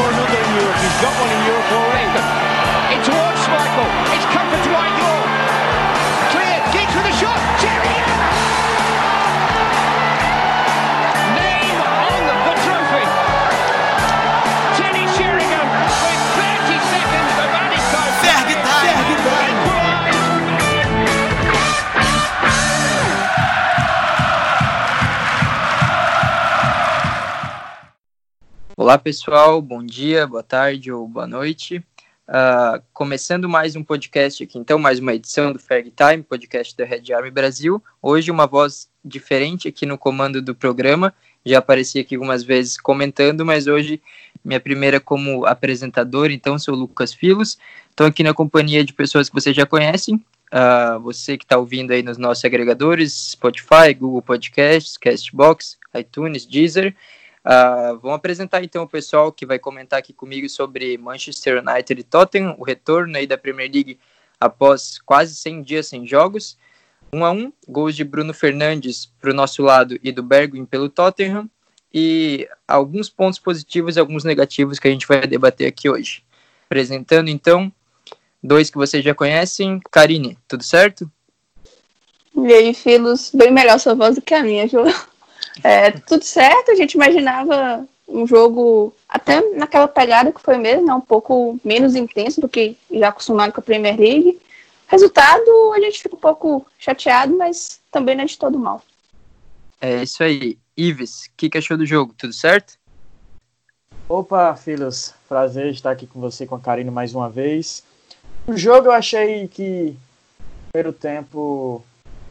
score another in Europe. He's got one in Europe already. In towards Michael. Olá pessoal, bom dia, boa tarde ou boa noite. Ah, começando mais um podcast aqui, então, mais uma edição do Ferg Time, podcast da Red Army Brasil. Hoje uma voz diferente aqui no comando do programa. Já apareci aqui algumas vezes comentando, mas hoje minha primeira como apresentador, então sou Lucas Filos. Estou aqui na companhia de pessoas que vocês já conhecem. Ah, você que está ouvindo aí nos nossos agregadores, Spotify, Google Podcasts, Castbox, iTunes, Deezer. Uh, vamos apresentar então o pessoal que vai comentar aqui comigo sobre Manchester United e Tottenham, o retorno aí da Premier League após quase 100 dias sem jogos. 1 um a 1 um, gols de Bruno Fernandes para o nosso lado e do Bergwijn pelo Tottenham e alguns pontos positivos e alguns negativos que a gente vai debater aqui hoje. Apresentando então dois que vocês já conhecem, Karine, tudo certo? E aí, filhos, bem melhor sua voz do que a minha, viu? É, tudo certo, a gente imaginava um jogo até naquela pegada que foi mesmo, né, um pouco menos intenso do que já acostumado com a Premier League. Resultado, a gente fica um pouco chateado, mas também não é de todo mal. É isso aí. Ives, o que, que achou do jogo? Tudo certo? Opa, filhos, prazer estar aqui com você, com a Karine mais uma vez. O jogo eu achei que primeiro tempo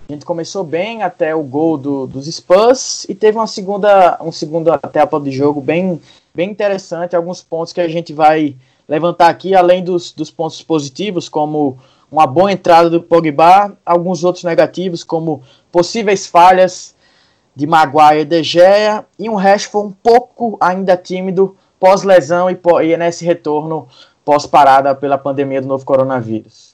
a gente começou bem até o gol do, dos Spurs e teve uma segunda, um segunda etapa de jogo bem, bem interessante, alguns pontos que a gente vai levantar aqui, além dos, dos pontos positivos, como uma boa entrada do Pogba, alguns outros negativos, como possíveis falhas de Maguire e De Gea, e um Rashford um pouco ainda tímido pós-lesão e, pós, e nesse retorno pós-parada pela pandemia do novo coronavírus.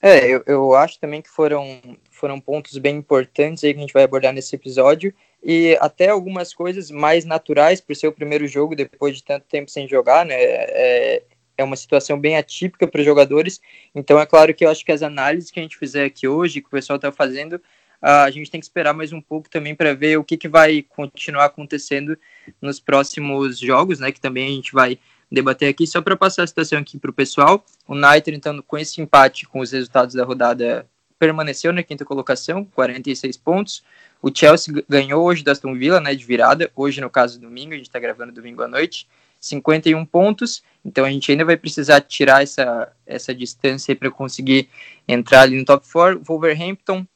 É, eu, eu acho também que foram, foram pontos bem importantes aí que a gente vai abordar nesse episódio e até algumas coisas mais naturais por ser o primeiro jogo depois de tanto tempo sem jogar, né? É, é uma situação bem atípica para os jogadores, então é claro que eu acho que as análises que a gente fizer aqui hoje, que o pessoal está fazendo, a gente tem que esperar mais um pouco também para ver o que, que vai continuar acontecendo nos próximos jogos, né? Que também a gente vai debater aqui, só para passar a situação aqui para o pessoal. O United, então, com esse empate com os resultados da rodada, permaneceu na quinta colocação, 46 pontos. O Chelsea ganhou hoje da Aston Villa, né, de virada, hoje no caso domingo, a gente está gravando domingo à noite, 51 pontos, então a gente ainda vai precisar tirar essa, essa distância para conseguir entrar ali no top 4. Wolverhampton,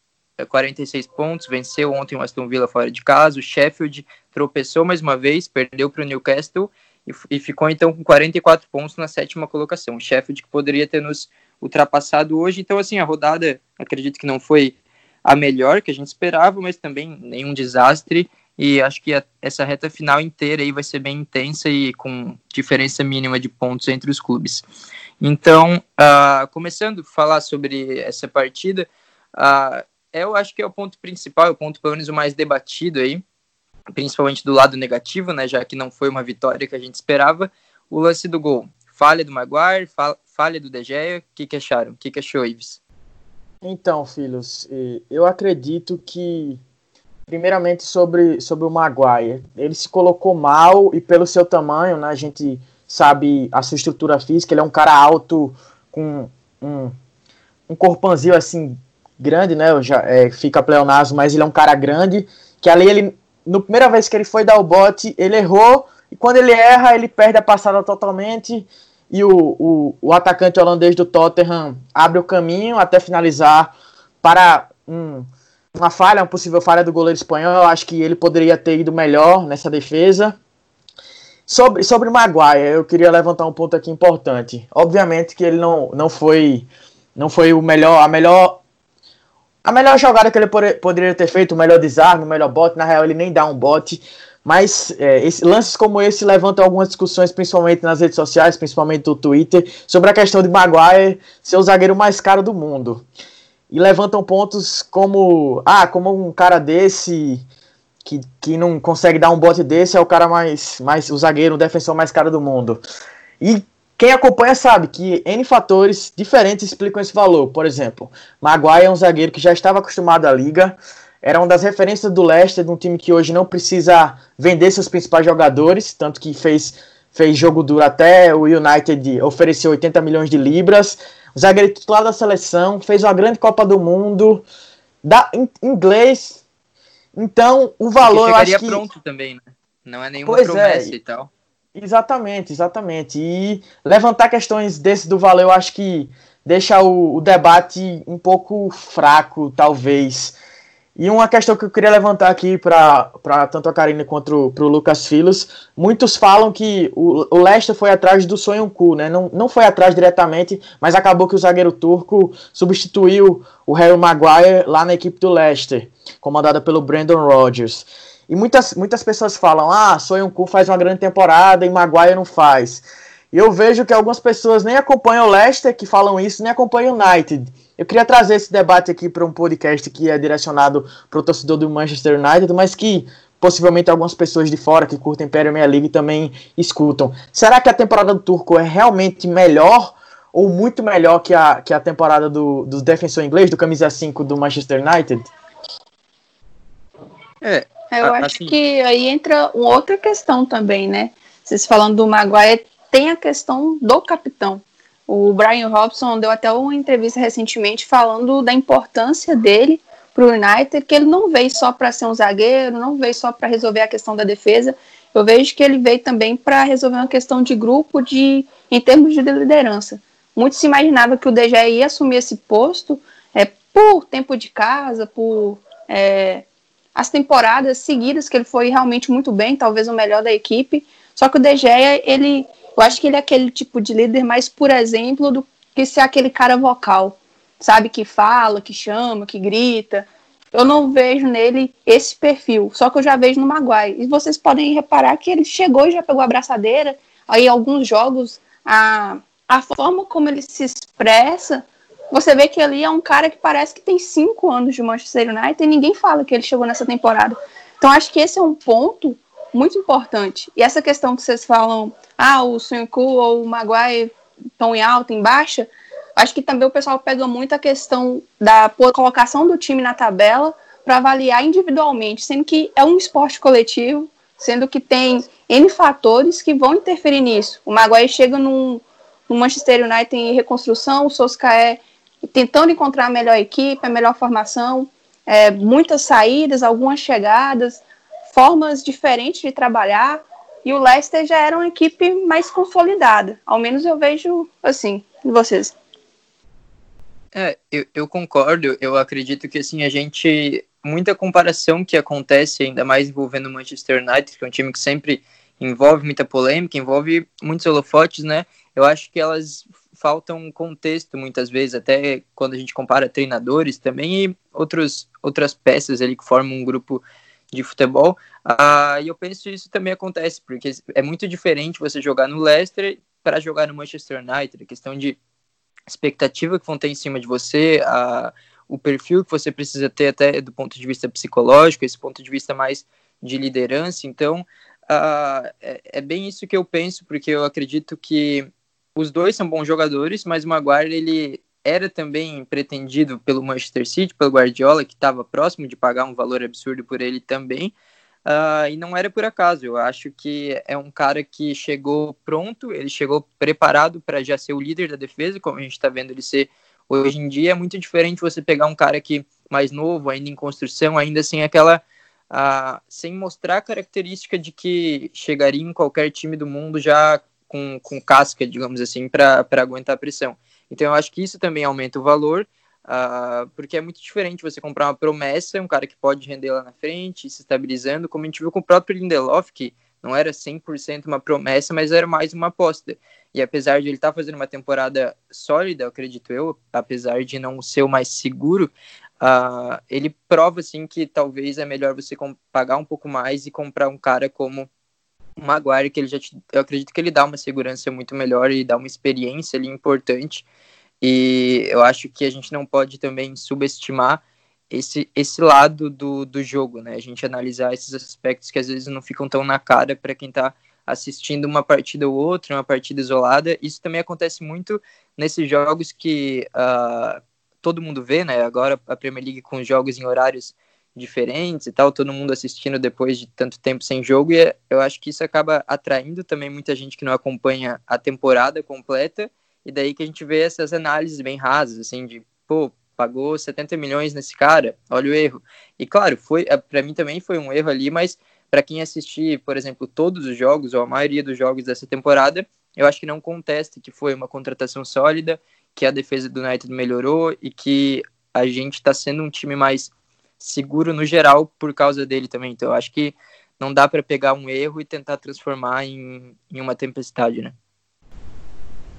46 pontos, venceu ontem o Aston Villa fora de casa, o Sheffield tropeçou mais uma vez, perdeu para o Newcastle, e, e ficou então com 44 pontos na sétima colocação. O Sheffield que poderia ter nos ultrapassado hoje. Então, assim, a rodada, acredito que não foi a melhor que a gente esperava, mas também nenhum desastre. E acho que a, essa reta final inteira aí vai ser bem intensa e com diferença mínima de pontos entre os clubes. Então, uh, começando a falar sobre essa partida, uh, eu acho que é o ponto principal, é o ponto pelo menos o mais debatido aí, principalmente do lado negativo, né, já que não foi uma vitória que a gente esperava, o lance do gol. Falha do Maguire, falha do De Gea, o que, que acharam? O que, que achou, Ives? Então, filhos, eu acredito que, primeiramente, sobre, sobre o Maguire, ele se colocou mal e pelo seu tamanho, né, a gente sabe a sua estrutura física, ele é um cara alto, com um, um corpãozinho assim, grande, né, já, é, fica pleonasmo, mas ele é um cara grande, que ali ele no primeira vez que ele foi dar o bote, ele errou, e quando ele erra, ele perde a passada totalmente, e o, o, o atacante holandês do Tottenham abre o caminho até finalizar para um, uma falha, uma possível falha do goleiro espanhol. Eu acho que ele poderia ter ido melhor nessa defesa. Sobre, sobre Maguire, eu queria levantar um ponto aqui importante. Obviamente que ele não, não foi não foi o melhor, a melhor a melhor jogada que ele poderia ter feito, o melhor desarme, o melhor bote, na real ele nem dá um bote, mas é, esse, lances como esse levantam algumas discussões, principalmente nas redes sociais, principalmente no Twitter, sobre a questão de Maguire ser o zagueiro mais caro do mundo. E levantam pontos como, ah, como um cara desse que, que não consegue dar um bote desse é o cara mais, mais o zagueiro, o defensor mais caro do mundo. E quem acompanha sabe que N fatores diferentes explicam esse valor. Por exemplo, Maguire é um zagueiro que já estava acostumado à liga, era uma das referências do Leicester, de um time que hoje não precisa vender seus principais jogadores, tanto que fez, fez jogo duro até o United ofereceu 80 milhões de libras. O zagueiro titular da seleção, fez uma grande Copa do Mundo, da, in, inglês. Então, o valor eu acho que... pronto também, né? Não é nenhuma pois é. promessa é. e tal. Exatamente, exatamente. E levantar questões desse do valor, eu acho que deixa o, o, debate um pouco fraco, talvez. E uma questão que eu queria levantar aqui para tanto a Karine quanto para o Lucas Filos, muitos falam que o, o Leicester foi atrás do Sonhonku, né? Não, não foi atrás diretamente, mas acabou que o zagueiro turco substituiu o Harry Maguire lá na equipe do Leicester, comandada pelo Brandon Rodgers. E muitas, muitas pessoas falam: ah, Soyuncu faz uma grande temporada e Maguire não faz. E eu vejo que algumas pessoas nem acompanham o Leicester que falam isso, nem acompanham o United. Eu queria trazer esse debate aqui para um podcast que é direcionado para o torcedor do Manchester United, mas que possivelmente algumas pessoas de fora que curtem Premier League também escutam. Será que a temporada do Turco é realmente melhor ou muito melhor que a, que a temporada do, do defensor inglês, do camisa 5 do Manchester United? É, eu acho assim... que aí entra uma outra questão também, né? Vocês falando do Maguire, tem a questão do capitão. O Brian Robson deu até uma entrevista recentemente falando da importância dele para o United, que ele não veio só para ser um zagueiro, não veio só para resolver a questão da defesa. Eu vejo que ele veio também para resolver uma questão de grupo, de em termos de liderança. Muito se imaginava que o DG ia assumir esse posto é, por tempo de casa, por é, as temporadas seguidas que ele foi realmente muito bem, talvez o melhor da equipe. Só que o De Gea, ele, eu acho que ele é aquele tipo de líder mais por exemplo do que ser aquele cara vocal, sabe que fala, que chama, que grita. Eu não vejo nele esse perfil, só que eu já vejo no Maguire. E vocês podem reparar que ele chegou e já pegou a abraçadeira. Aí alguns jogos a a forma como ele se expressa você vê que ali é um cara que parece que tem cinco anos de Manchester United e ninguém fala que ele chegou nessa temporada. Então acho que esse é um ponto muito importante. E essa questão que vocês falam, ah, o Sunku ou o Maguire estão em alta, em baixa, acho que também o pessoal pega muito a questão da colocação do time na tabela para avaliar individualmente, sendo que é um esporte coletivo, sendo que tem N fatores que vão interferir nisso. O Maguire chega num, no Manchester United em reconstrução, o Solskjaer tentando encontrar a melhor equipe, a melhor formação, é, muitas saídas, algumas chegadas, formas diferentes de trabalhar. E o Leicester já era uma equipe mais consolidada. Ao menos eu vejo assim, vocês. É, eu, eu concordo. Eu acredito que assim, a gente. Muita comparação que acontece, ainda mais envolvendo o Manchester United, que é um time que sempre envolve muita polêmica, envolve muitos holofotes, né? Eu acho que elas falta um contexto muitas vezes, até quando a gente compara treinadores também e outros, outras peças ali que formam um grupo de futebol. Ah, e eu penso que isso também acontece, porque é muito diferente você jogar no Leicester para jogar no Manchester United, a questão de expectativa que vão ter em cima de você, a, o perfil que você precisa ter até do ponto de vista psicológico, esse ponto de vista mais de liderança. Então, uh, é, é, bem isso que eu penso, porque eu acredito que os dois são bons jogadores, mas o Maguire ele era também pretendido pelo Manchester City, pelo Guardiola, que estava próximo de pagar um valor absurdo por ele também. Uh, e não era por acaso. Eu acho que é um cara que chegou pronto, ele chegou preparado para já ser o líder da defesa, como a gente está vendo ele ser hoje em dia. É muito diferente você pegar um cara que mais novo, ainda em construção, ainda sem aquela. Uh, sem mostrar a característica de que chegaria em qualquer time do mundo já com, com casca, digamos assim, para aguentar a pressão. Então eu acho que isso também aumenta o valor, uh, porque é muito diferente você comprar uma promessa, um cara que pode render lá na frente, se estabilizando, como a gente viu com o próprio Lindelof, que não era 100% uma promessa, mas era mais uma aposta. E apesar de ele estar tá fazendo uma temporada sólida, acredito eu, apesar de não ser o mais seguro, uh, ele prova assim que talvez é melhor você pagar um pouco mais e comprar um cara como o Maguire, que ele já te, eu acredito que ele dá uma segurança muito melhor e dá uma experiência ali importante. E eu acho que a gente não pode também subestimar esse, esse lado do, do jogo, né? A gente analisar esses aspectos que às vezes não ficam tão na cara para quem está assistindo uma partida ou outra, uma partida isolada. Isso também acontece muito nesses jogos que uh, todo mundo vê, né? Agora a Premier League com jogos em horários diferentes e tal, todo mundo assistindo depois de tanto tempo sem jogo, e eu acho que isso acaba atraindo também muita gente que não acompanha a temporada completa, e daí que a gente vê essas análises bem rasas, assim, de, pô, pagou 70 milhões nesse cara, olha o erro. E claro, foi eh, para mim também foi um erro ali, mas para quem assistir, por exemplo, todos os jogos ou a maioria dos jogos dessa temporada, eu acho que não contesta que foi uma contratação sólida, que a defesa do United melhorou e que a gente está sendo um time mais seguro no geral por causa dele também. Então eu acho que não dá para pegar um erro e tentar transformar em, em uma tempestade, né?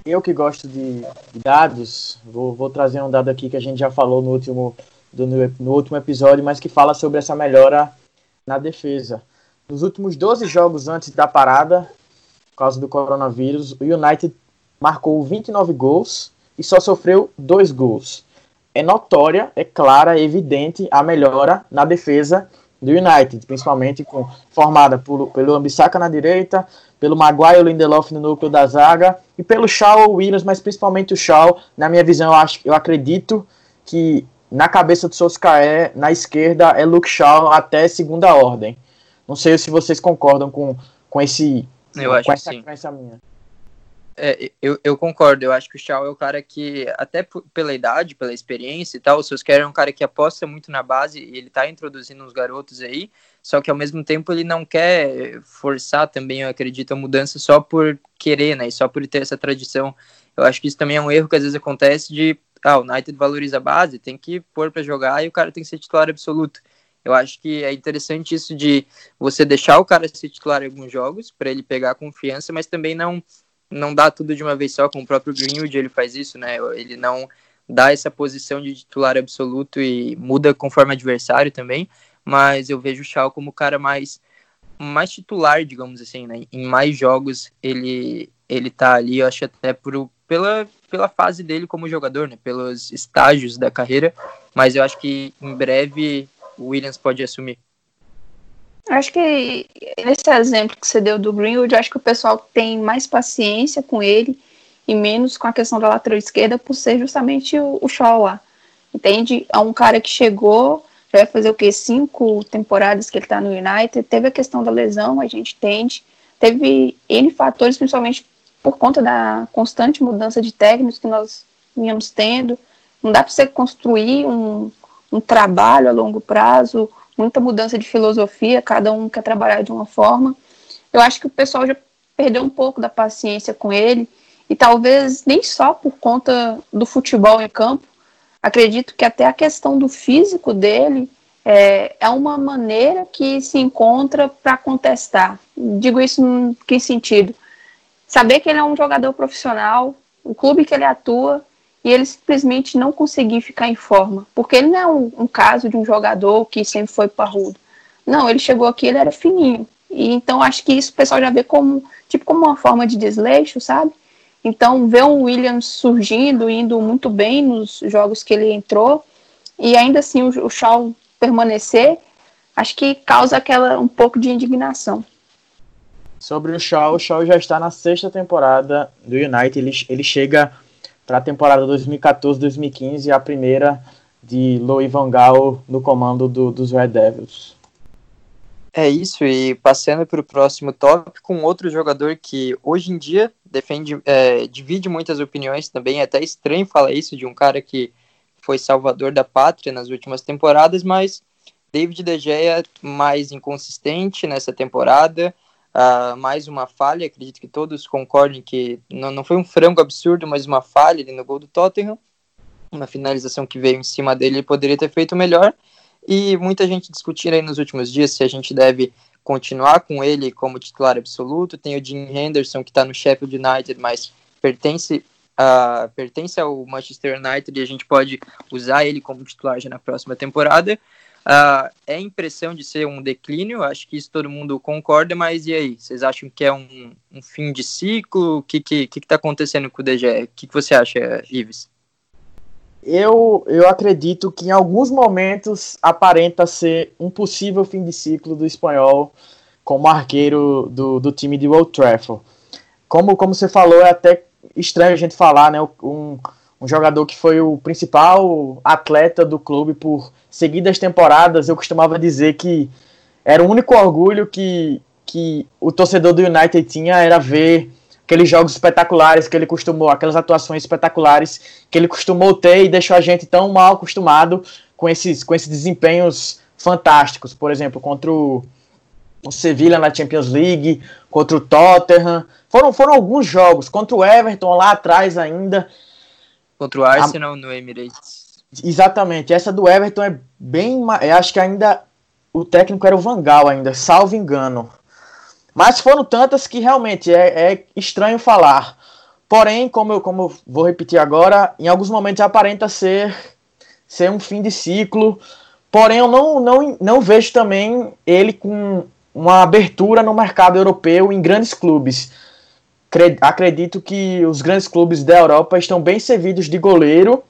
Eu que gosto de, dados, vou, vou, trazer um dado aqui que a gente já falou no último, do, no, último episódio, mas que fala sobre essa melhora na defesa. Nos últimos 12 jogos antes da parada, por causa do coronavírus, o United marcou 29 gols e só sofreu dois gols é notória, é clara, é evidente a melhora na defesa do United, principalmente com, formada por, pelo Ambissaca na direita, pelo Maguire e Lindelof no núcleo da zaga e pelo Shaw Williams, mas principalmente o Shaw. Na minha visão, eu, acho, eu acredito que na cabeça do Solskjaer, na esquerda, é Luke Shaw até segunda ordem. Não sei se vocês concordam com, com, esse, eu com essa crença minha. É, eu, eu concordo, eu acho que o Shaw é o cara que, até pela idade, pela experiência e tal, o Solskjaer é um cara que aposta muito na base e ele tá introduzindo uns garotos aí, só que ao mesmo tempo ele não quer forçar também, eu acredito, a mudança só por querer, né, e só por ter essa tradição. Eu acho que isso também é um erro que às vezes acontece de, ah, o United valoriza a base, tem que pôr para jogar e o cara tem que ser titular absoluto. Eu acho que é interessante isso de você deixar o cara ser titular em alguns jogos, para ele pegar confiança, mas também não não dá tudo de uma vez só, com o próprio Greenwood ele faz isso, né? Ele não dá essa posição de titular absoluto e muda conforme adversário também, mas eu vejo o Shaw como o cara mais mais titular, digamos assim, né? Em mais jogos ele ele tá ali, eu acho até por, pela pela fase dele como jogador, né? Pelos estágios da carreira, mas eu acho que em breve o Williams pode assumir. Acho que nesse exemplo que você deu do Greenwood, acho que o pessoal tem mais paciência com ele e menos com a questão da lateral esquerda por ser justamente o, o Shaw lá. Entende? É um cara que chegou, já vai fazer o quê? Cinco temporadas que ele está no United. Teve a questão da lesão, a gente entende. Teve N fatores, principalmente por conta da constante mudança de técnicos que nós vínhamos tendo. Não dá para você construir um, um trabalho a longo prazo muita mudança de filosofia, cada um quer trabalhar de uma forma. Eu acho que o pessoal já perdeu um pouco da paciência com ele, e talvez nem só por conta do futebol em campo, acredito que até a questão do físico dele é, é uma maneira que se encontra para contestar. Digo isso em que sentido? Saber que ele é um jogador profissional, o clube que ele atua e ele simplesmente não conseguir ficar em forma. Porque ele não é um, um caso de um jogador que sempre foi parrudo. Não, ele chegou aqui, ele era fininho. E então acho que isso o pessoal já vê como tipo como uma forma de desleixo, sabe? Então ver um Williams surgindo, indo muito bem nos jogos que ele entrou e ainda assim o, o Shaw permanecer, acho que causa aquela um pouco de indignação. Sobre o Shaw, o Shaw já está na sexta temporada do United, ele, ele chega para a temporada 2014-2015, a primeira de Louis Van Gaal no comando do, dos Red Devils. É isso, e passando para o próximo tópico, um outro jogador que hoje em dia defende, é, divide muitas opiniões também, é até estranho falar isso de um cara que foi salvador da pátria nas últimas temporadas, mas David De Gea mais inconsistente nessa temporada, Uh, mais uma falha, acredito que todos concordem que não, não foi um frango absurdo, mas uma falha ali no gol do Tottenham. Uma finalização que veio em cima dele, ele poderia ter feito melhor. E muita gente discutindo aí nos últimos dias se a gente deve continuar com ele como titular absoluto. Tem o Jim Henderson, que está no Sheffield United, mas pertence, uh, pertence ao Manchester United e a gente pode usar ele como titular já na próxima temporada. Uh, é impressão de ser um declínio, acho que isso todo mundo concorda, mas e aí? Vocês acham que é um, um fim de ciclo? O que está que, que, que tá acontecendo com o DG? O que, que você acha, Ives? eu, eu acredito que em alguns momentos aparenta ser um possível fim de ciclo do espanhol como arqueiro do, do time de Old Trafford. Como, como você falou, é até estranho a gente falar, né? Um, um jogador que foi o principal atleta do clube por seguidas temporadas. Eu costumava dizer que era o único orgulho que, que o torcedor do United tinha era ver aqueles jogos espetaculares que ele costumou, aquelas atuações espetaculares que ele costumou ter e deixou a gente tão mal acostumado com esses, com esses desempenhos fantásticos. Por exemplo, contra o, o Sevilla na Champions League, contra o Tottenham. Foram, foram alguns jogos, contra o Everton lá atrás ainda. Contra o Arsenal a... no Emirates. Exatamente, essa do Everton é bem. Eu acho que ainda o técnico era o Vangal ainda, salvo engano. Mas foram tantas que realmente é, é estranho falar. Porém, como eu, como eu vou repetir agora, em alguns momentos aparenta ser, ser um fim de ciclo. Porém, eu não, não, não vejo também ele com uma abertura no mercado europeu em grandes clubes. Acredito que os grandes clubes da Europa estão bem servidos de goleiro.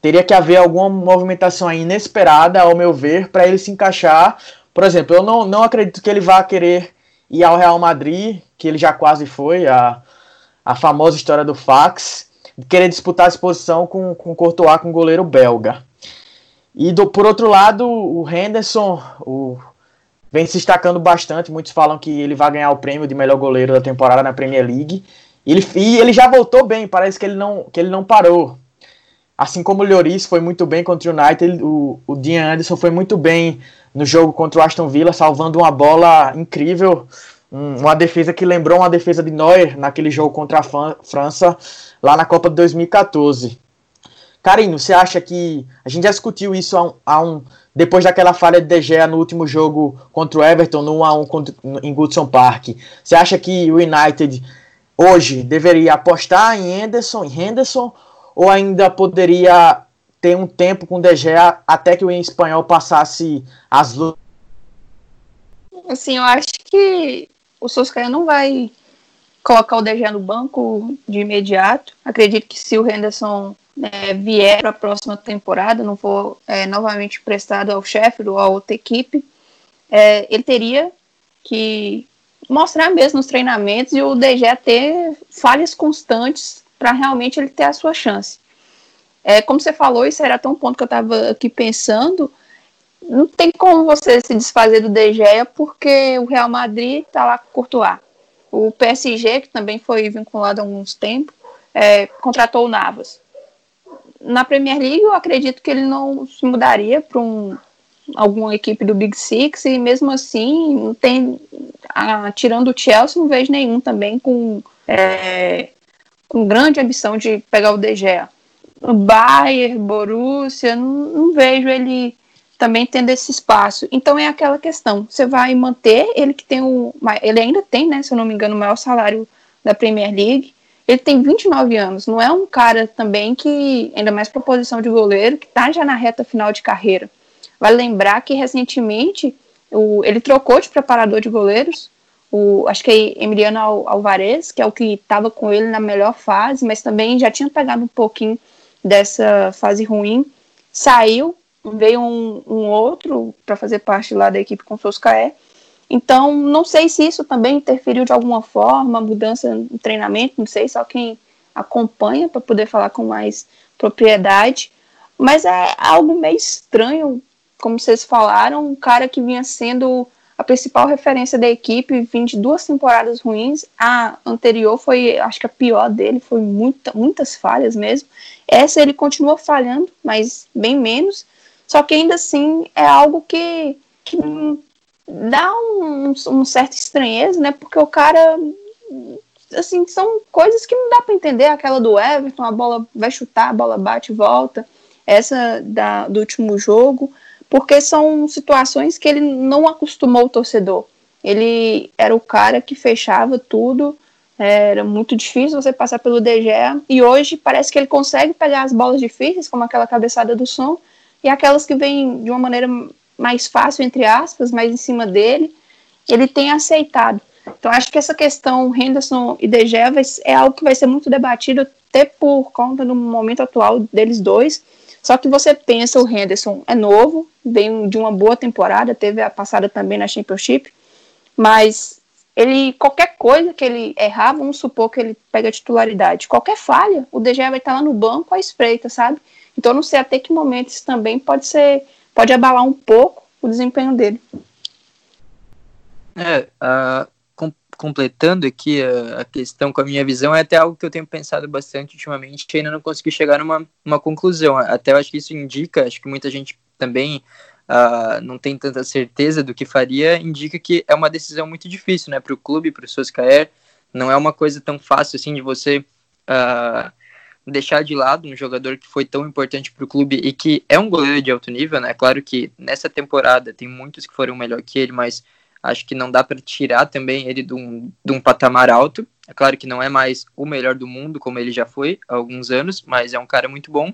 Teria que haver alguma movimentação inesperada, ao meu ver, para ele se encaixar. Por exemplo, eu não, não acredito que ele vá querer e ao Real Madrid, que ele já quase foi, a, a famosa história do fax, querer disputar a exposição com, com o Courtois, com o goleiro belga. E do, por outro lado, o Henderson o, vem se destacando bastante. Muitos falam que ele vai ganhar o prêmio de melhor goleiro da temporada na Premier League. Ele, e ele já voltou bem, parece que ele não, que ele não parou. Assim como o Lloris foi muito bem contra o United, o, o Dean Anderson foi muito bem no jogo contra o Aston Villa, salvando uma bola incrível, uma defesa que lembrou uma defesa de Neuer naquele jogo contra a França, lá na Copa de 2014. Carino, você acha que. A gente já discutiu isso há um, há um depois daquela falha de De Gea no último jogo contra o Everton, no 1x1 em Goodson Park. Você acha que o United hoje deveria apostar em Henderson, em Henderson ou ainda poderia ter um tempo com o De Gea até que o espanhol passasse as lutas. Assim, eu acho que o Solskjaer não vai colocar o Gea no banco de imediato. Acredito que se o Henderson é, vier para a próxima temporada, não for é, novamente emprestado ao Sheffield ou a outra equipe, é, ele teria que mostrar mesmo nos treinamentos e o Gea ter falhas constantes para realmente ele ter a sua chance. É, como você falou, isso era tão ponto que eu estava aqui pensando. Não tem como você se desfazer do Gea porque o Real Madrid está lá com o Courtois. O PSG, que também foi vinculado há alguns tempos, é, contratou o Navas. Na Premier League, eu acredito que ele não se mudaria para um, alguma equipe do Big Six e mesmo assim, não tem, a, tirando o Chelsea, não vejo nenhum também com, é, com grande ambição de pegar o De Gea. Bayern, Borussia, não, não vejo ele também tendo esse espaço. Então é aquela questão, você vai manter ele que tem o, ele ainda tem, né, se eu não me engano, o maior salário da Premier League. Ele tem 29 anos, não é um cara também que, ainda mais para posição de goleiro, que está já na reta final de carreira. Vale lembrar que recentemente o, ele trocou de preparador de goleiros, o, acho que é Emiliano Alvarez, que é o que estava com ele na melhor fase, mas também já tinha pegado um pouquinho dessa fase ruim, saiu, veio um, um outro para fazer parte lá da equipe com o Soscaé. Então, não sei se isso também interferiu de alguma forma, mudança no treinamento, não sei, só quem acompanha para poder falar com mais propriedade. Mas é algo meio estranho, como vocês falaram, um cara que vinha sendo a principal referência da equipe, vindo de duas temporadas ruins. A anterior foi, acho que a pior dele, foi muita, muitas falhas mesmo. Essa ele continua falhando, mas bem menos. Só que ainda assim é algo que, que dá um, um certa estranheza, né? Porque o cara assim, são coisas que não dá para entender. Aquela do Everton, a bola vai chutar, a bola bate e volta. Essa da, do último jogo porque são situações que ele não acostumou o torcedor. Ele era o cara que fechava tudo, era muito difícil você passar pelo De Gea, e hoje parece que ele consegue pegar as bolas difíceis, como aquela cabeçada do som, e aquelas que vêm de uma maneira mais fácil, entre aspas, mais em cima dele, ele tem aceitado. Então acho que essa questão Henderson e De Gea é algo que vai ser muito debatido até por conta do momento atual deles dois, Só que você pensa, o Henderson é novo, vem de uma boa temporada, teve a passada também na Championship, mas ele qualquer coisa que ele errar, vamos supor que ele pega a titularidade, qualquer falha, o DG vai estar lá no banco à espreita, sabe? Então não sei até que momento isso também pode ser, pode abalar um pouco o desempenho dele. É, uh, com, completando aqui a, questão com a minha visão, é até algo que eu tenho pensado bastante ultimamente e ainda não consegui chegar numa uma conclusão. Até eu acho que isso indica, acho que muita gente também uh, não tem tanta certeza do que faria, indica que é uma decisão muito difícil, né, para o clube, para o Soscaer, não é uma coisa tão fácil assim de você uh, deixar de lado um jogador que foi tão importante para o clube e que é um goleiro de alto nível, né, claro que nessa temporada tem muitos que foram melhor que ele, mas acho que não dá para tirar também ele de um, de um patamar alto, é claro que não é mais o melhor do mundo, como ele já foi há alguns anos, mas é um cara muito bom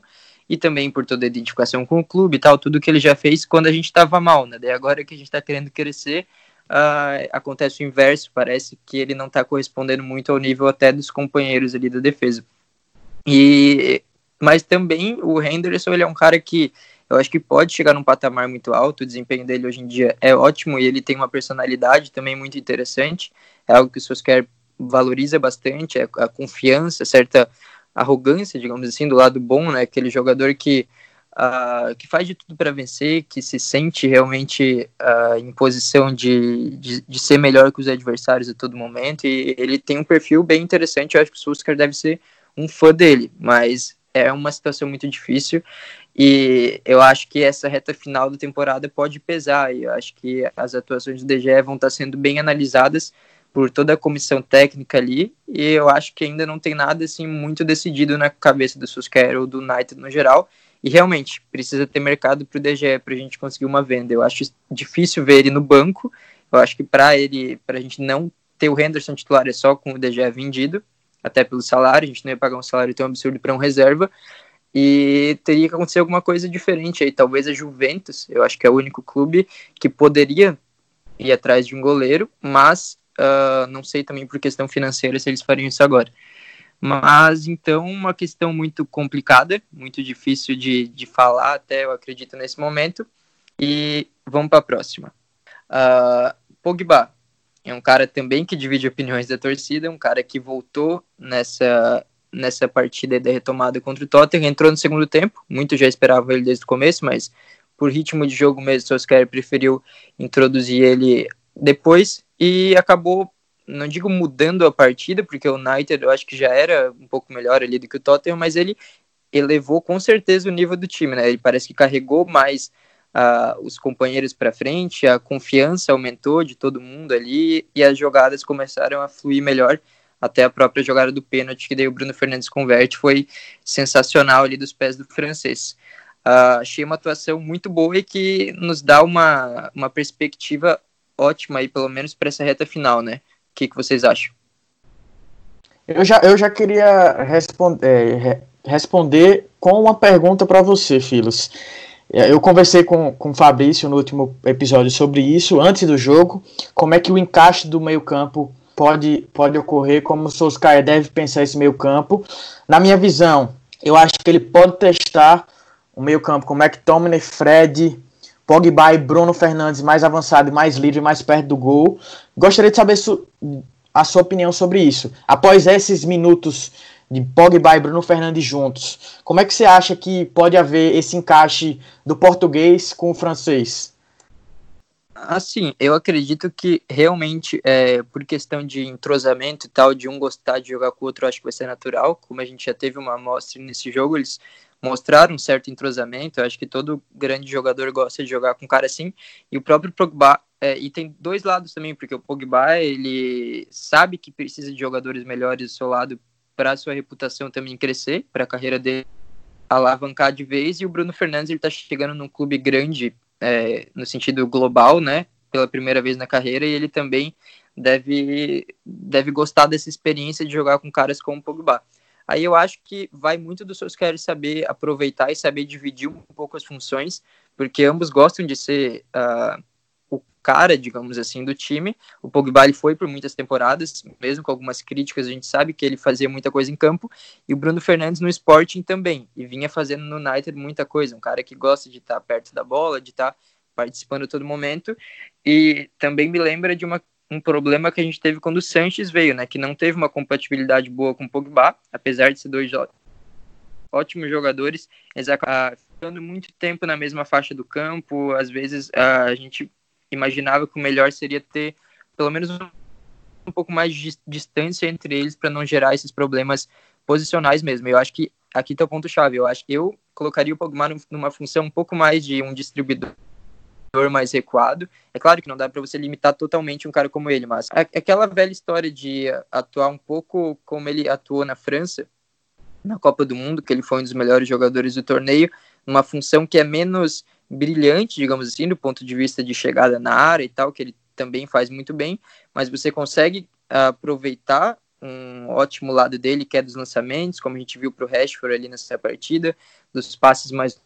e também por toda a identificação com o clube e tal, tudo que ele já fez quando a gente estava mal, né? Daí agora que a gente está querendo crescer, uh, acontece o inverso, parece que ele não está correspondendo muito ao nível até dos companheiros ali da defesa. E mas também o Henderson ele é um cara que eu acho que pode chegar num patamar muito alto, o desempenho dele hoje em dia é ótimo e ele tem uma personalidade também muito interessante, é algo que o Solskjaer valoriza bastante, é a confiança, certa arrogância, digamos assim, do lado bom, né? Aquele jogador que, uh, que faz de tudo para vencer, que se sente realmente uh, em posição de, de, de, ser melhor que os adversários a todo momento. E ele tem um perfil bem interessante. Eu acho que o Sulskar deve ser um fã dele, mas é uma situação muito difícil. E eu acho que essa reta final da temporada pode pesar. E eu acho que as atuações do DGE vão estar sendo bem analisadas por toda a comissão técnica ali, e eu acho que ainda não tem nada assim muito decidido na cabeça do Susquero ou do United no geral, e realmente precisa ter mercado para o DGE para a gente conseguir uma venda. Eu acho difícil ver ele no banco. Eu acho que para ele, para a gente não ter o Henderson titular é só com o DGE vendido, até pelo salário, a gente não ia pagar um salário tão absurdo para um reserva. E teria que acontecer alguma coisa diferente aí. Talvez a Juventus, eu acho que é o único clube que poderia ir atrás de um goleiro, mas Uh, não sei também por questão financeira se eles fariam isso agora. Mas então, uma questão muito complicada, muito difícil de, de falar, até eu acredito nesse momento. E vamos para a próxima. Uh, Pogba é um cara também que divide opiniões da torcida, um cara que voltou nessa, nessa partida da retomada contra o Tottenham, entrou no segundo tempo, muito já esperava ele desde o começo, mas por ritmo de jogo mesmo, Solskjaer preferiu introduzir ele depois e acabou, não digo mudando a partida, porque o United eu acho que já era um pouco melhor ali do que o Tottenham, mas ele elevou com certeza o nível do time, né? Ele parece que carregou mais uh, os companheiros para frente, a confiança aumentou de todo mundo ali e as jogadas começaram a fluir melhor. Até a própria jogada do pênalti que daí o Bruno Fernandes converte foi sensacional ali dos pés do francês. Uh, achei uma atuação muito boa e que nos dá uma, uma perspectiva ótima aí, pelo menos para essa reta final, né? O que, que vocês acham? Eu já, eu já queria responder, é, responder com uma pergunta para você, Filos. É, eu conversei com, com o Fabrício no último episódio sobre isso, antes do jogo, como é que o encaixe do meio-campo pode, pode ocorrer, como o Solskjaer deve pensar esse meio-campo. Na minha visão, eu acho que ele pode testar o meio-campo com McTominay, Fred, Pogba e Bruno Fernandes mais avançado mais livre, mais perto do gol. Gostaria de saber a sua opinião sobre isso. Após esses minutos de Pogba e Bruno Fernandes juntos, como é que você acha que pode haver esse encaixe do português com o francês? Assim, eu acredito que realmente, é, por questão de entrosamento e tal, de um gostar de jogar com o outro, acho que vai ser natural. Como a gente já teve uma amostra nesse jogo, eles mostrar um certo entrosamento. Eu acho que todo grande jogador gosta de jogar com um cara assim. E o próprio Pogba, é, e tem dois lados também, porque o Pogba, ele sabe que precisa de jogadores melhores do seu lado para sua reputação também crescer, para a carreira dele alavancar de vez. E o Bruno Fernandes, ele tá chegando num clube grande, é, no sentido global, né? Pela primeira vez na carreira, e ele também deve, deve gostar dessa experiência de jogar com caras como o Pogba. Aí eu acho que vai muito dos seus querem saber aproveitar e saber dividir um pouco as funções, porque ambos gostam de ser uh, cara, digamos assim, do time. O Pogba ele foi por muitas temporadas, mesmo com algumas críticas, a gente sabe que ele fazia muita coisa em campo. E o Bruno Fernandes no Sporting também, e vinha fazendo no United muita coisa. Um cara que gosta de estar perto da bola, de estar participando a todo momento. E também me lembra de uma, um problema que a gente teve quando o Sanches veio, né? Que não teve uma compatibilidade boa com o Pogba, apesar de ser dois ótimos jogadores, eles ficando muito tempo na mesma faixa do campo. Às vezes a gente imaginava que o melhor seria ter pelo menos um pouco mais de distância entre eles para não gerar esses problemas posicionais mesmo. Eu acho que aqui está o ponto chave. Eu acho que eu colocaria o Pogba numa função um pouco mais de um distribuidor mais recuado. É claro que não dá para você limitar totalmente um cara como ele, mas aquela velha história de atuar um pouco como ele atuou na França, na Copa do Mundo, que ele foi um dos melhores jogadores do torneio, numa função que é menos brilhante, digamos assim, do ponto de vista de chegada na área e tal, que ele também faz muito bem, mas você consegue aproveitar um ótimo lado dele, que é dos lançamentos, como a gente viu para o Rashford ali nessa partida, dos passes mais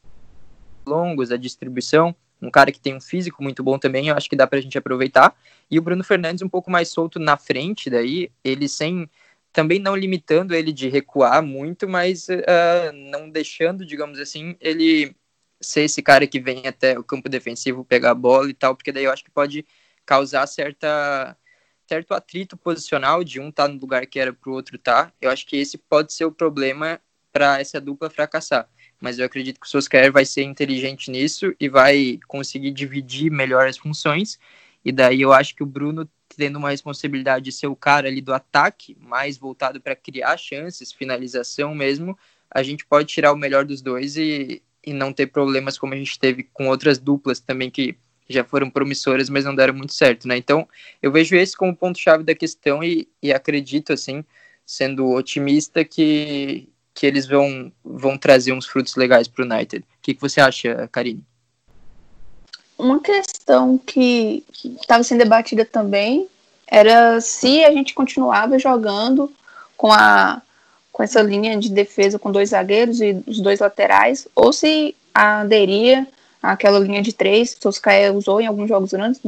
longos, da distribuição, um cara que tem um físico muito bom também, eu acho que dá para a gente aproveitar, e o Bruno Fernandes um pouco mais solto na frente daí, ele sem também não limitando ele de recuar muito, mas uh, não deixando, digamos assim, ele ser esse cara que vem até o campo defensivo pegar a bola e tal, porque daí eu acho que pode causar certa certo atrito posicional de um tá no lugar que era pro outro tá. Eu acho que esse pode ser o problema para essa dupla fracassar. Mas eu acredito que o Solskjaer vai ser inteligente nisso e vai conseguir dividir melhor as funções. E daí eu acho que o Bruno tendo uma responsabilidade de ser o cara ali do ataque, mais voltado para criar chances, finalização mesmo, a gente pode tirar o melhor dos dois e, e não ter problemas como a gente teve com outras duplas também que já foram promissoras, mas não deram muito certo, né? Então, eu vejo esse como ponto-chave da questão e, e acredito, assim, sendo otimista, que, que eles vão, vão trazer uns frutos legais para o United. O que, que você acha, Karine? Uma questão que estava sendo debatida também era se a gente continuava jogando com a com essa linha de defesa com dois zagueiros e os dois laterais, ou se aderia àquela linha de três que o Solskjaer usou em alguns jogos grandes,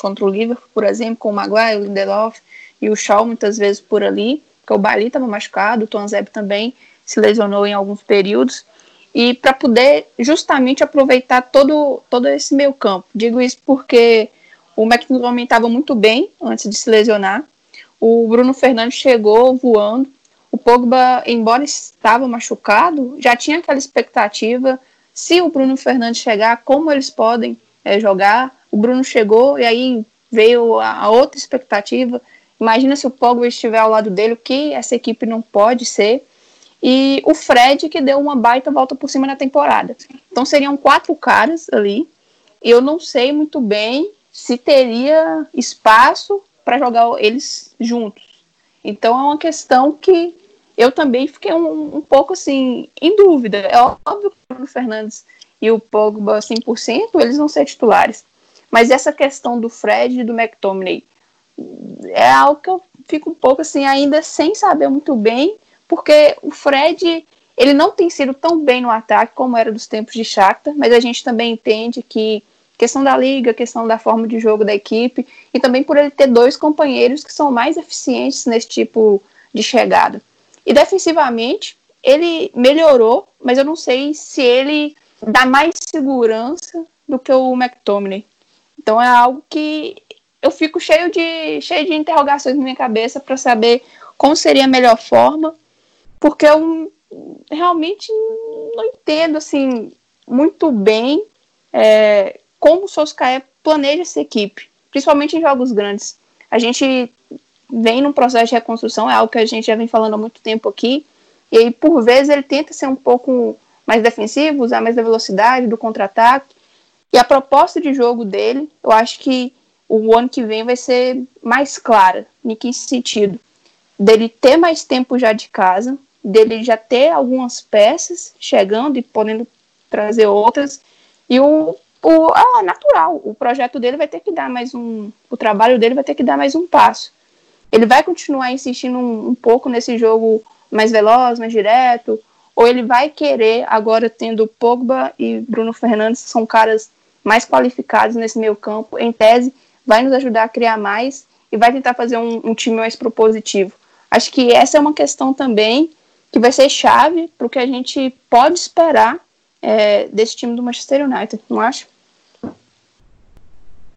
contra o Liverpool, por exemplo, com o Maguire, o Lindelof e o Shaw muitas vezes por ali, porque o Bali estava machucado, o Tonzeb também se lesionou em alguns períodos, e para poder justamente aproveitar todo, todo esse meio campo. Digo isso porque o McTominay estava muito bem antes de se lesionar, o Bruno Fernandes chegou voando, o Pogba, embora estava machucado, já tinha aquela expectativa, se o Bruno Fernandes chegar, como eles podem é, jogar, o Bruno chegou e aí veio a, a outra expectativa, imagina se o Pogba estiver ao lado dele, o que essa equipe não pode ser, e o Fred, que deu uma baita volta por cima na temporada. Então seriam quatro caras ali. Eu não sei muito bem se teria espaço para jogar eles juntos. Então é uma questão que eu também fiquei um, um pouco assim em dúvida. É óbvio que o Bruno Fernandes e o Pogba 100%, eles vão ser titulares. Mas essa questão do Fred e do McTominay é algo que eu fico um pouco assim ainda sem saber muito bem porque o Fred ele não tem sido tão bem no ataque como era dos tempos de Shakhtar, mas a gente também entende que questão da liga, questão da forma de jogo da equipe e também por ele ter dois companheiros que são mais eficientes nesse tipo de chegada. E defensivamente ele melhorou, mas eu não sei se ele dá mais segurança do que o McTominay. Então é algo que eu fico cheio de cheio de interrogações na minha cabeça para saber como seria a melhor forma porque eu realmente não entendo assim muito bem é, como o Solskjaer planeja essa equipe, principalmente em jogos grandes. A gente vem num processo de reconstrução, é algo que a gente já vem falando há muito tempo aqui, e aí por vezes ele tenta ser um pouco mais defensivo, usar mais da velocidade, do contra-ataque, e a proposta de jogo dele, eu acho que o ano que vem vai ser mais clara, em que sentido? Dele ter mais tempo já de casa, dele já ter algumas peças chegando e podendo trazer outras. E o, o ah, natural, o projeto dele vai ter que dar mais um. O trabalho dele vai ter que dar mais um passo. Ele vai continuar insistindo um, um pouco nesse jogo mais veloz, mais direto, ou ele vai querer, agora tendo Pogba e Bruno Fernandes, que são caras mais qualificados nesse meio campo, em tese, vai nos ajudar a criar mais e vai tentar fazer um, um time mais propositivo. Acho que essa é uma questão também que vai ser chave para o que a gente pode esperar é, desse time do Manchester United, não acha?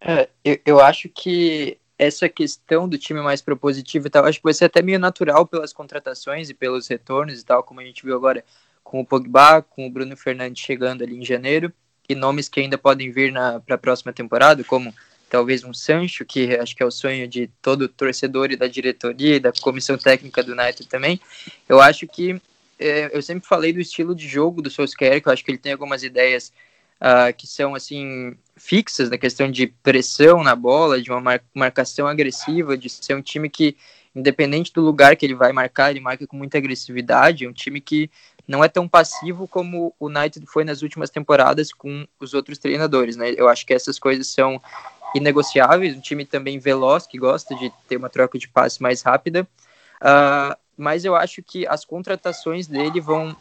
É, eu, eu acho que essa questão do time mais propositivo e tal, acho que vai ser até meio natural pelas contratações e pelos retornos e tal, como a gente viu agora com o Pogba, com o Bruno Fernandes chegando ali em janeiro, e nomes que ainda podem vir para a próxima temporada, como talvez um Sancho, que acho que é o sonho de todo torcedor e da diretoria e da comissão técnica do United também. Eu acho que é, eu sempre falei do estilo de jogo do Solskjaer, que eu acho que ele tem algumas ideias uh, que são assim fixas na questão de pressão na bola, de uma mar marcação agressiva, de ser um time que independente do lugar que ele vai marcar, ele marca com muita agressividade, é um time que não é tão passivo como o United foi nas últimas temporadas com os outros treinadores, né? Eu acho que essas coisas são inegociáveis, um time também veloz, que gosta de ter uma troca de passe mais rápida, uh, mas eu acho que as contratações dele vão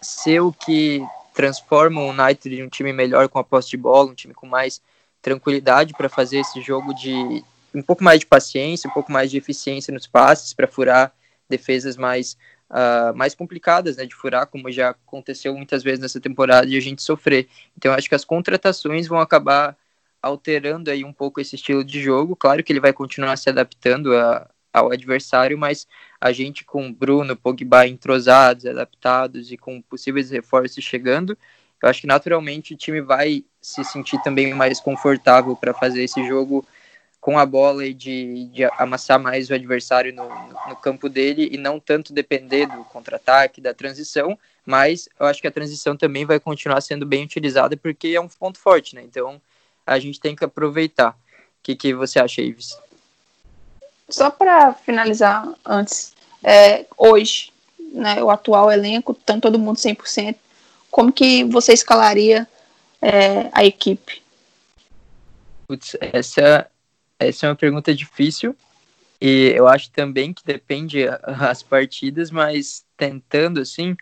ser o que transforma o United em um time melhor com a posse de bola, um time com mais tranquilidade para fazer esse jogo de um pouco mais de paciência, um pouco mais de eficiência nos passes para furar defesas mais uh, mais complicadas, né, de furar, como já aconteceu muitas vezes nessa temporada e a gente sofrer. Então acho que as contratações vão acabar alterando aí um pouco esse estilo de jogo. Claro que ele vai continuar se adaptando a, ao adversário, mas a gente com Bruno, Pogba entrosados, adaptados e com possíveis reforços chegando, eu acho que naturalmente o time vai se sentir também mais confortável para fazer esse jogo com a bola e de, de amassar mais o adversário no, no, no, campo dele e não tanto depender do contra-ataque, da transição, mas eu acho que a transição também vai continuar sendo bem utilizada porque é um ponto forte, né? Então a gente tem que aproveitar. O que, que você acha, Ives? Só para finalizar antes, é, hoje, né, o atual elenco, tanto todo mundo 100%, como que você escalaria é, a equipe? Putz, essa, essa é uma pergunta difícil e eu acho também que depende as partidas, mas tentando assim,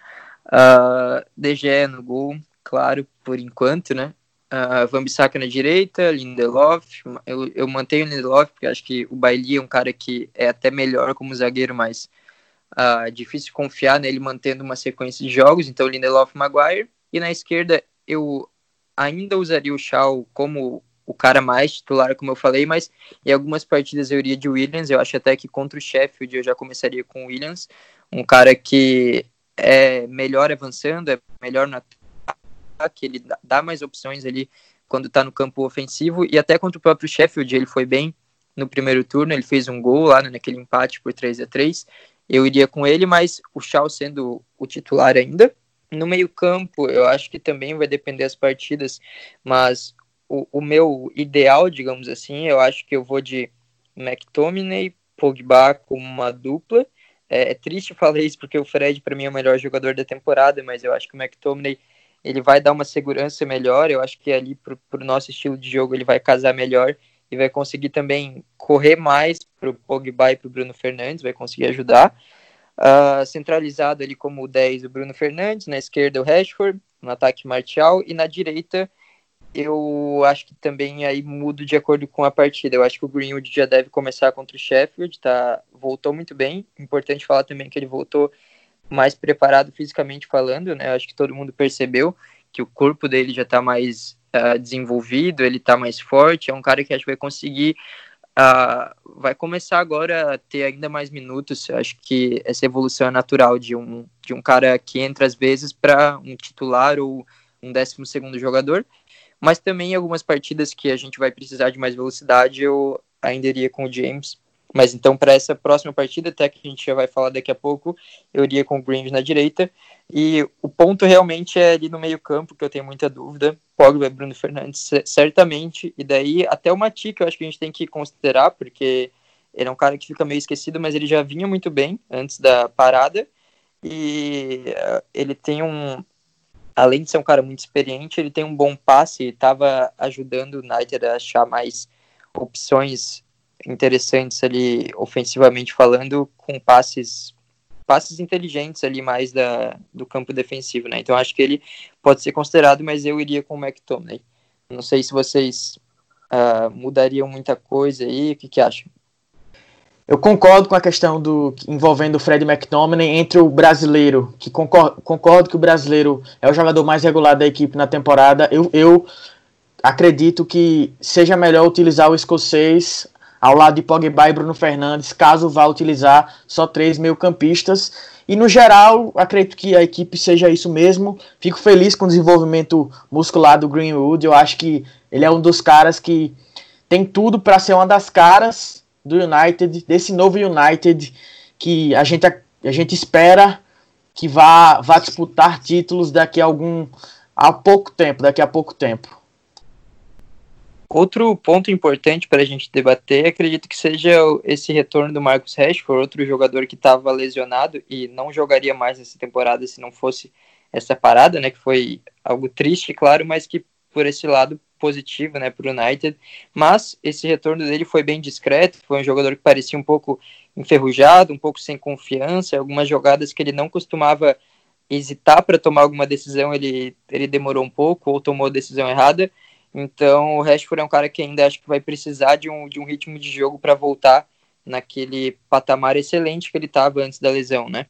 uh, DG no gol, claro, por enquanto, né? Van Bissaka na direita, Lindelof. Eu, eu mantenho o Lindelof porque acho que o Bailey é um cara que é até melhor como zagueiro, mas uh, difícil confiar nele mantendo uma sequência de jogos. Então, Lindelof Maguire. E na esquerda, eu ainda usaria o Shaw como o cara mais titular, como eu falei, mas em algumas partidas eu iria de Williams. Eu acho até que contra o Sheffield eu já começaria com o Williams, um cara que é melhor avançando, é melhor na que ele dá mais opções ali quando está no campo ofensivo, e até contra o próprio Sheffield ele foi bem no primeiro turno, ele fez um gol lá né, naquele empate por 3 a 3 eu iria com ele, mas o Shaw sendo o titular ainda. No meio campo, eu acho que também vai depender das partidas, mas o, o meu ideal, digamos assim, eu acho que eu vou de McTominay, Pogba como uma dupla. É, é triste falar isso porque o Fred para mim é o melhor jogador da temporada, mas eu acho que o McTominay ele vai dar uma segurança melhor. Eu acho que ali para o nosso estilo de jogo ele vai casar melhor e vai conseguir também correr mais para o Pogba e para o Bruno Fernandes, vai conseguir ajudar. Uh, centralizado ali como o 10 o Bruno Fernandes, na esquerda o Rashford, no ataque Martial e na direita eu acho que também aí mudo de acordo com a partida. Eu acho que o Greenwood já deve começar contra o Sheffield, tá? Voltou muito bem. Importante falar também que ele voltou mais preparado fisicamente falando, né? Acho que todo mundo percebeu que o corpo dele já está mais uh, desenvolvido, ele está mais forte, é um cara que acho que vai conseguir, uh, vai começar agora a ter ainda mais minutos. Acho que essa evolução é natural de um, de um cara que entra às vezes para um titular ou um décimo segundo jogador, mas também em algumas partidas que a gente vai precisar de mais velocidade, eu ainda iria com o James mas então, para essa próxima partida, até que a gente já vai falar daqui a pouco, eu iria com o Greenwich na direita. E o ponto realmente é ali no meio-campo, que eu tenho muita dúvida. Pogba e Bruno Fernandes, certamente. E daí, até o Mati, que eu acho que a gente tem que considerar, porque ele é um cara que fica meio esquecido, mas ele já vinha muito bem antes da parada. E uh, ele tem um. Além de ser um cara muito experiente, ele tem um bom passe, estava ajudando o United a achar mais opções interessantes ali, ofensivamente falando, com passes passes inteligentes ali mais da, do campo defensivo, né? Então acho que ele pode ser considerado, mas eu iria com o McTominay. Não sei se vocês uh, mudariam muita coisa aí? O que, que acha? Eu concordo com a questão do envolvendo o Fred McTominay entre o brasileiro, que concordo, concordo que o brasileiro é o jogador mais regular da equipe na temporada. Eu, eu acredito que seja melhor utilizar o escocês ao lado de Pogba e Bruno Fernandes, caso vá utilizar só três meio-campistas. E no geral, acredito que a equipe seja isso mesmo. Fico feliz com o desenvolvimento muscular do Greenwood. Eu acho que ele é um dos caras que tem tudo para ser uma das caras do United, desse novo United que a gente, a gente espera que vá, vá disputar títulos daqui a algum a pouco tempo, daqui a pouco tempo. Outro ponto importante para a gente debater, acredito que seja esse retorno do Marcus Rashford, outro jogador que estava lesionado e não jogaria mais essa temporada se não fosse essa parada, né, que foi algo triste, claro, mas que por esse lado positivo né, para o United, mas esse retorno dele foi bem discreto, foi um jogador que parecia um pouco enferrujado, um pouco sem confiança, algumas jogadas que ele não costumava hesitar para tomar alguma decisão, ele, ele demorou um pouco ou tomou a decisão errada, então o Rashford é um cara que ainda acho que vai precisar de um, de um ritmo de jogo para voltar naquele patamar excelente que ele estava antes da lesão, né?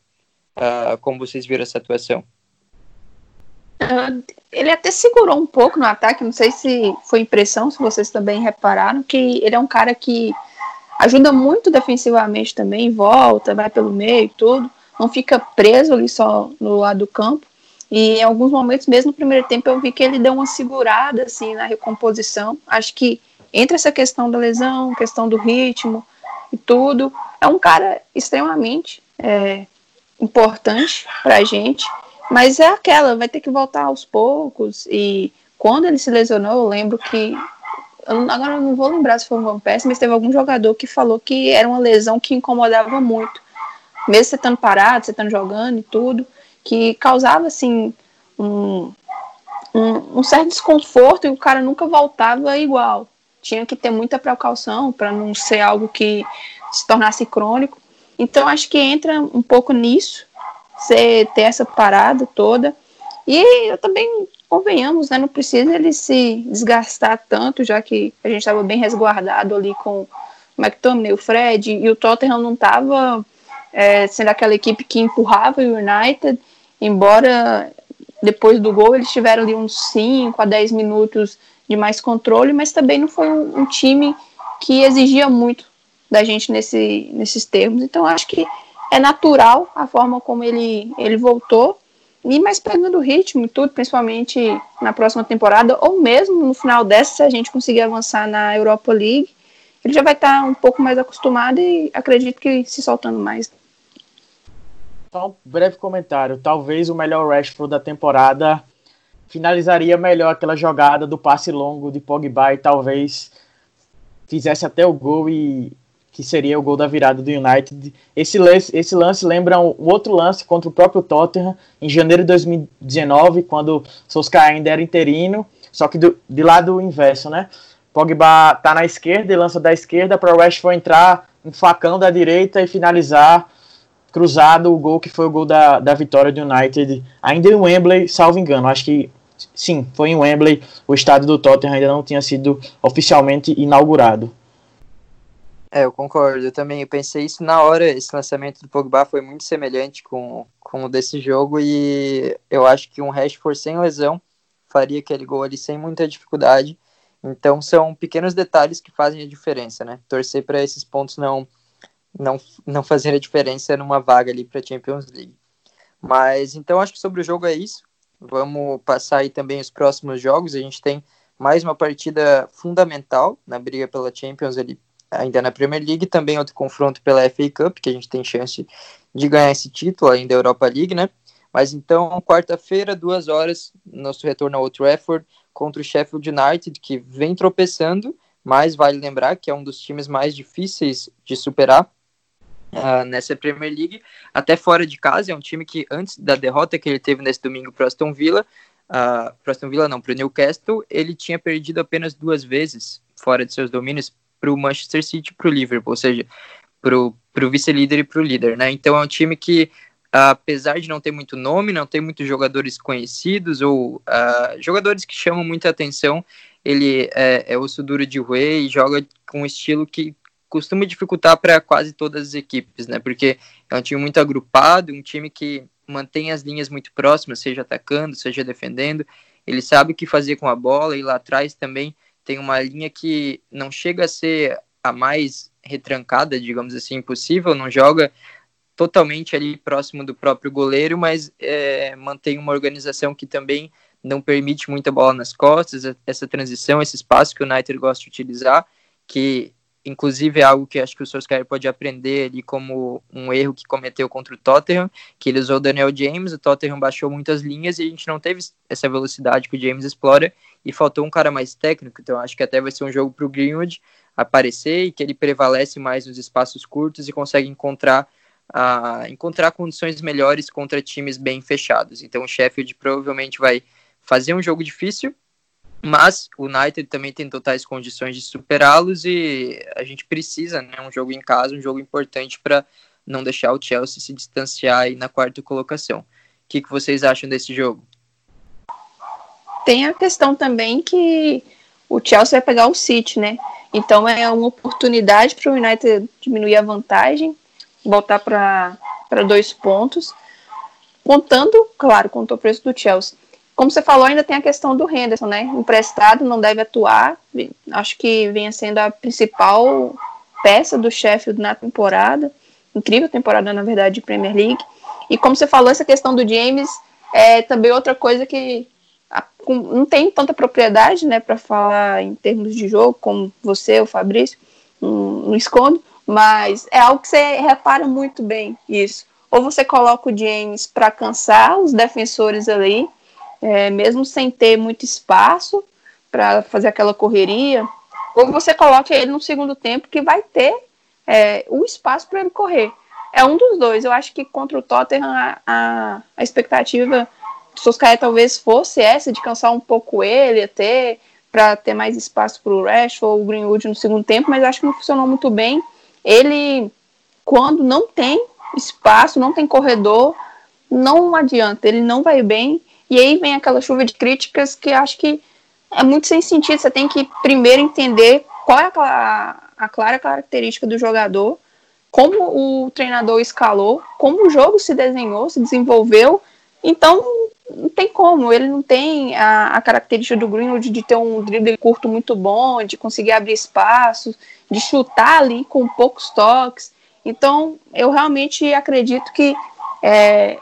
Uh, como vocês viram essa atuação? Uh, ele até segurou um pouco no ataque, não sei se foi impressão, se vocês também repararam, que ele é um cara que ajuda muito defensivamente também, volta, vai pelo meio e tudo, não fica preso ali só no lado do campo. E em alguns momentos, mesmo no primeiro tempo, eu vi que ele deu uma segurada assim na recomposição. Acho que entre essa questão da lesão, questão do ritmo e tudo, é um cara extremamente é, importante para a gente. Mas é aquela, vai ter que voltar aos poucos. E quando ele se lesionou, eu lembro que. Agora eu não vou lembrar se foi o Van mas teve algum jogador que falou que era uma lesão que incomodava muito. Mesmo você estando parado, você estando jogando e tudo, que causava assim um, um, um certo desconforto e o cara nunca voltava igual. Tinha que ter muita precaução para não ser algo que se tornasse crônico. Então acho que entra um pouco nisso você ter essa parada toda. E eu também, convenhamos, né, não precisa ele se desgastar tanto, já que a gente estava bem resguardado ali com o McTominay, o Fred, e o Tottenham não estava é, sendo aquela equipe que empurrava o United, embora depois do gol eles tiveram ali uns 5 a 10 minutos de mais controle, mas também não foi um, um time que exigia muito da gente nesse, nesses termos. Então acho que é natural a forma como ele, ele voltou. E mais pegando o ritmo e tudo, principalmente na próxima temporada, ou mesmo no final dessa, se a gente conseguir avançar na Europa League, ele já vai estar um pouco mais acostumado e acredito que se soltando mais. Só um breve comentário. Talvez o melhor Rashford da temporada finalizaria melhor aquela jogada do passe longo de Pogba e talvez fizesse até o gol e que seria o gol da virada do United. Esse lance, esse lance lembra um outro lance contra o próprio Tottenham em janeiro de 2019, quando Solskjaer ainda era interino, só que do, de lado inverso, né? Pogba tá na esquerda e lança da esquerda para o Rashford entrar um facão da direita e finalizar cruzado o gol que foi o gol da, da vitória do United, ainda em Wembley, salvo engano. Acho que sim, foi em Wembley. O estádio do Tottenham ainda não tinha sido oficialmente inaugurado. É, eu concordo. Eu também pensei isso na hora. Esse lançamento do Pogba foi muito semelhante com, com o desse jogo e eu acho que um Rashford sem lesão faria aquele gol ali sem muita dificuldade. Então são pequenos detalhes que fazem a diferença, né? Torcer para esses pontos não não não fazerem a diferença numa vaga ali para Champions League. Mas então acho que sobre o jogo é isso. Vamos passar aí também os próximos jogos. A gente tem mais uma partida fundamental na briga pela Champions ali ainda na Premier League, também outro confronto pela FA Cup, que a gente tem chance de ganhar esse título ainda Europa League, né? Mas então, quarta-feira, duas horas, nosso retorno ao Trafford contra o Sheffield United, que vem tropeçando, mas vale lembrar que é um dos times mais difíceis de superar uh, nessa Premier League, até fora de casa, é um time que antes da derrota que ele teve nesse domingo para Aston Villa, uh, para Aston Villa não, para o Newcastle, ele tinha perdido apenas duas vezes fora de seus domínios para o Manchester City e para o Liverpool, ou seja, para o vice-líder e para o líder, né? Então é um time que, apesar de não ter muito nome, não ter muitos jogadores conhecidos ou uh, jogadores que chamam muita atenção, ele é, é osso duro de roer e joga com um estilo que costuma dificultar para quase todas as equipes, né? Porque é um time muito agrupado, um time que mantém as linhas muito próximas, seja atacando, seja defendendo. Ele sabe o que fazer com a bola e lá atrás também tem uma linha que não chega a ser a mais retrancada, digamos assim, possível, não joga totalmente ali próximo do próprio goleiro, mas é, mantém uma organização que também não permite muita bola nas costas, essa transição, esse espaço que o United gosta de utilizar, que inclusive é algo que acho que o Solskjaer pode aprender ali como um erro que cometeu contra o Tottenham, que ele usou o Daniel James, o Tottenham baixou muitas linhas e a gente não teve essa velocidade que o James explora e faltou um cara mais técnico, então acho que até vai ser um jogo para o Greenwood aparecer e que ele prevalece mais nos espaços curtos e consegue encontrar uh, encontrar condições melhores contra times bem fechados. Então o Sheffield provavelmente vai fazer um jogo difícil, mas o United também tem totais condições de superá-los e a gente precisa, né, um jogo em casa, um jogo importante para não deixar o Chelsea se distanciar aí na quarta colocação. O que, que vocês acham desse jogo? Tem a questão também que o Chelsea vai pegar o City, né? Então é uma oportunidade para o United diminuir a vantagem, voltar para dois pontos, contando, claro, contra o preço do Chelsea. Como você falou, ainda tem a questão do Henderson, né? Emprestado, não deve atuar. Acho que vem sendo a principal peça do Sheffield na temporada. Incrível temporada, na verdade, de Premier League. E como você falou, essa questão do James é também outra coisa que não tem tanta propriedade, né, para falar em termos de jogo, como você, o Fabrício, não escondo, mas é algo que você repara muito bem isso. Ou você coloca o James para cansar os defensores ali, é, mesmo sem ter muito espaço para fazer aquela correria, ou você coloca ele no segundo tempo que vai ter é, o espaço para ele correr. É um dos dois. Eu acho que contra o Tottenham a, a, a expectativa do Soscaé talvez fosse essa de cansar um pouco ele até para ter mais espaço para o Rashford ou o Greenwood no segundo tempo, mas acho que não funcionou muito bem. Ele, quando não tem espaço, não tem corredor, não adianta, ele não vai bem e aí vem aquela chuva de críticas que acho que é muito sem sentido. Você tem que primeiro entender qual é a, a clara característica do jogador, como o treinador escalou, como o jogo se desenhou, se desenvolveu. Então, não tem como. Ele não tem a, a característica do Greenwood de ter um drible curto muito bom, de conseguir abrir espaços, de chutar ali com poucos toques. Então, eu realmente acredito que é,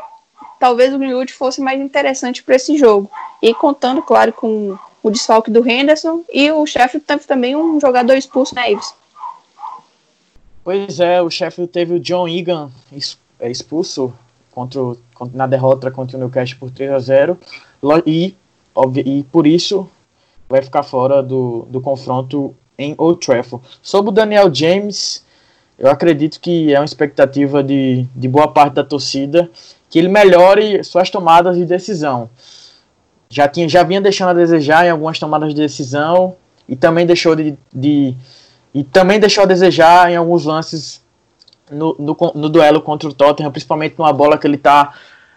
talvez o Greenwood fosse mais interessante para esse jogo. E contando, claro, com o desfalque do Henderson e o Sheffield teve também um jogador expulso na Ives. Pois é, o Sheffield teve o John Egan é, expulso contra, o, na derrota contra o Newcastle por 3 a 0 e, e por isso vai ficar fora do, do confronto em Old Trafford. Sobre o Daniel James, eu acredito que é uma expectativa de, de boa parte da torcida que ele melhore suas tomadas de decisão. Já, tinha, já vinha deixando a desejar em algumas tomadas de decisão e também deixou de, de e também deixou a desejar em alguns lances no, no, no, duelo contra o Tottenham, principalmente numa bola que ele está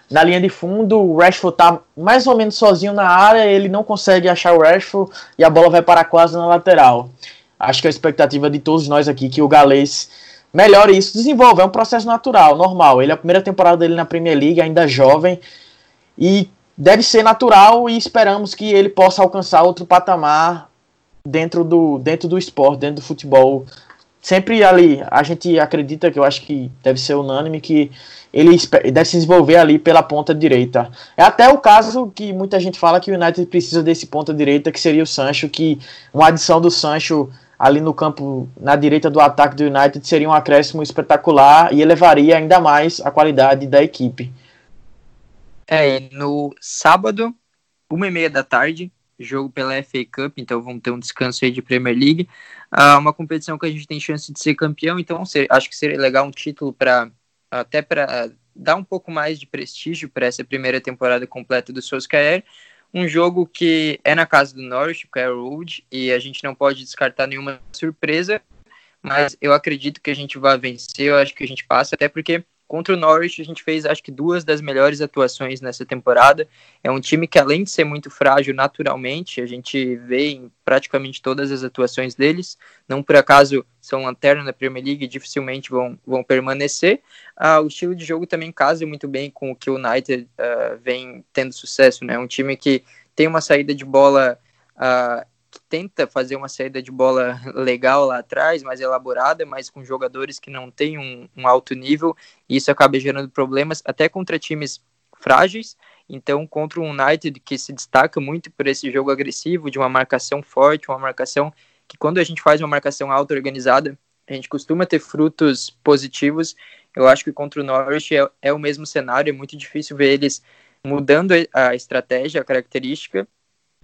na linha de fundo, o Rashford está mais ou menos sozinho na área, ele não consegue achar o Rashford e a bola vai para quase na lateral. Acho que a expectativa de todos nós aqui que o galês melhore isso, desenvolva. É um processo natural, normal. Ele é a primeira temporada dele na Premier League, ainda jovem, e deve ser natural e esperamos que ele possa alcançar outro patamar dentro do, dentro do esporte, dentro do futebol. Sempre ali, a gente acredita que eu acho que deve ser unânime que ele deve se desenvolver ali pela ponta direita. É até o caso que muita gente fala que o United precisa desse ponta direita, que seria o Sancho, que uma adição do Sancho ali no campo, na direita do ataque do United, seria um acréscimo espetacular e elevaria ainda mais a qualidade da equipe. É, e no sábado, uma e meia da tarde, jogo pela FA Cup, então vamos ter um descanso aí de Premier League. Uh, uma competição que a gente tem chance de ser campeão, então acho que seria legal um título para até para dar um pouco mais de prestígio para essa primeira temporada completa do Solskjaer um jogo que é na casa do Norwich, que é Road, e a gente não pode descartar nenhuma surpresa, mas eu acredito que a gente vai vencer, eu acho que a gente passa, até porque Contra o Norwich, a gente fez acho que duas das melhores atuações nessa temporada. É um time que, além de ser muito frágil naturalmente, a gente vê em praticamente todas as atuações deles. Não por acaso são lanterna na Premier League e dificilmente vão, vão permanecer. Ah, o estilo de jogo também casa muito bem com o que o United uh, vem tendo sucesso. Né? Um time que tem uma saída de bola. Que tenta fazer uma saída de bola legal lá atrás, mais elaborada, mas com jogadores que não têm um, um alto nível, e isso acaba gerando problemas até contra times frágeis. Então, contra o United, que se destaca muito por esse jogo agressivo, de uma marcação forte, uma marcação que, quando a gente faz uma marcação alta organizada, a gente costuma ter frutos positivos. Eu acho que contra o Norwich é, é o mesmo cenário, é muito difícil ver eles mudando a estratégia, a característica,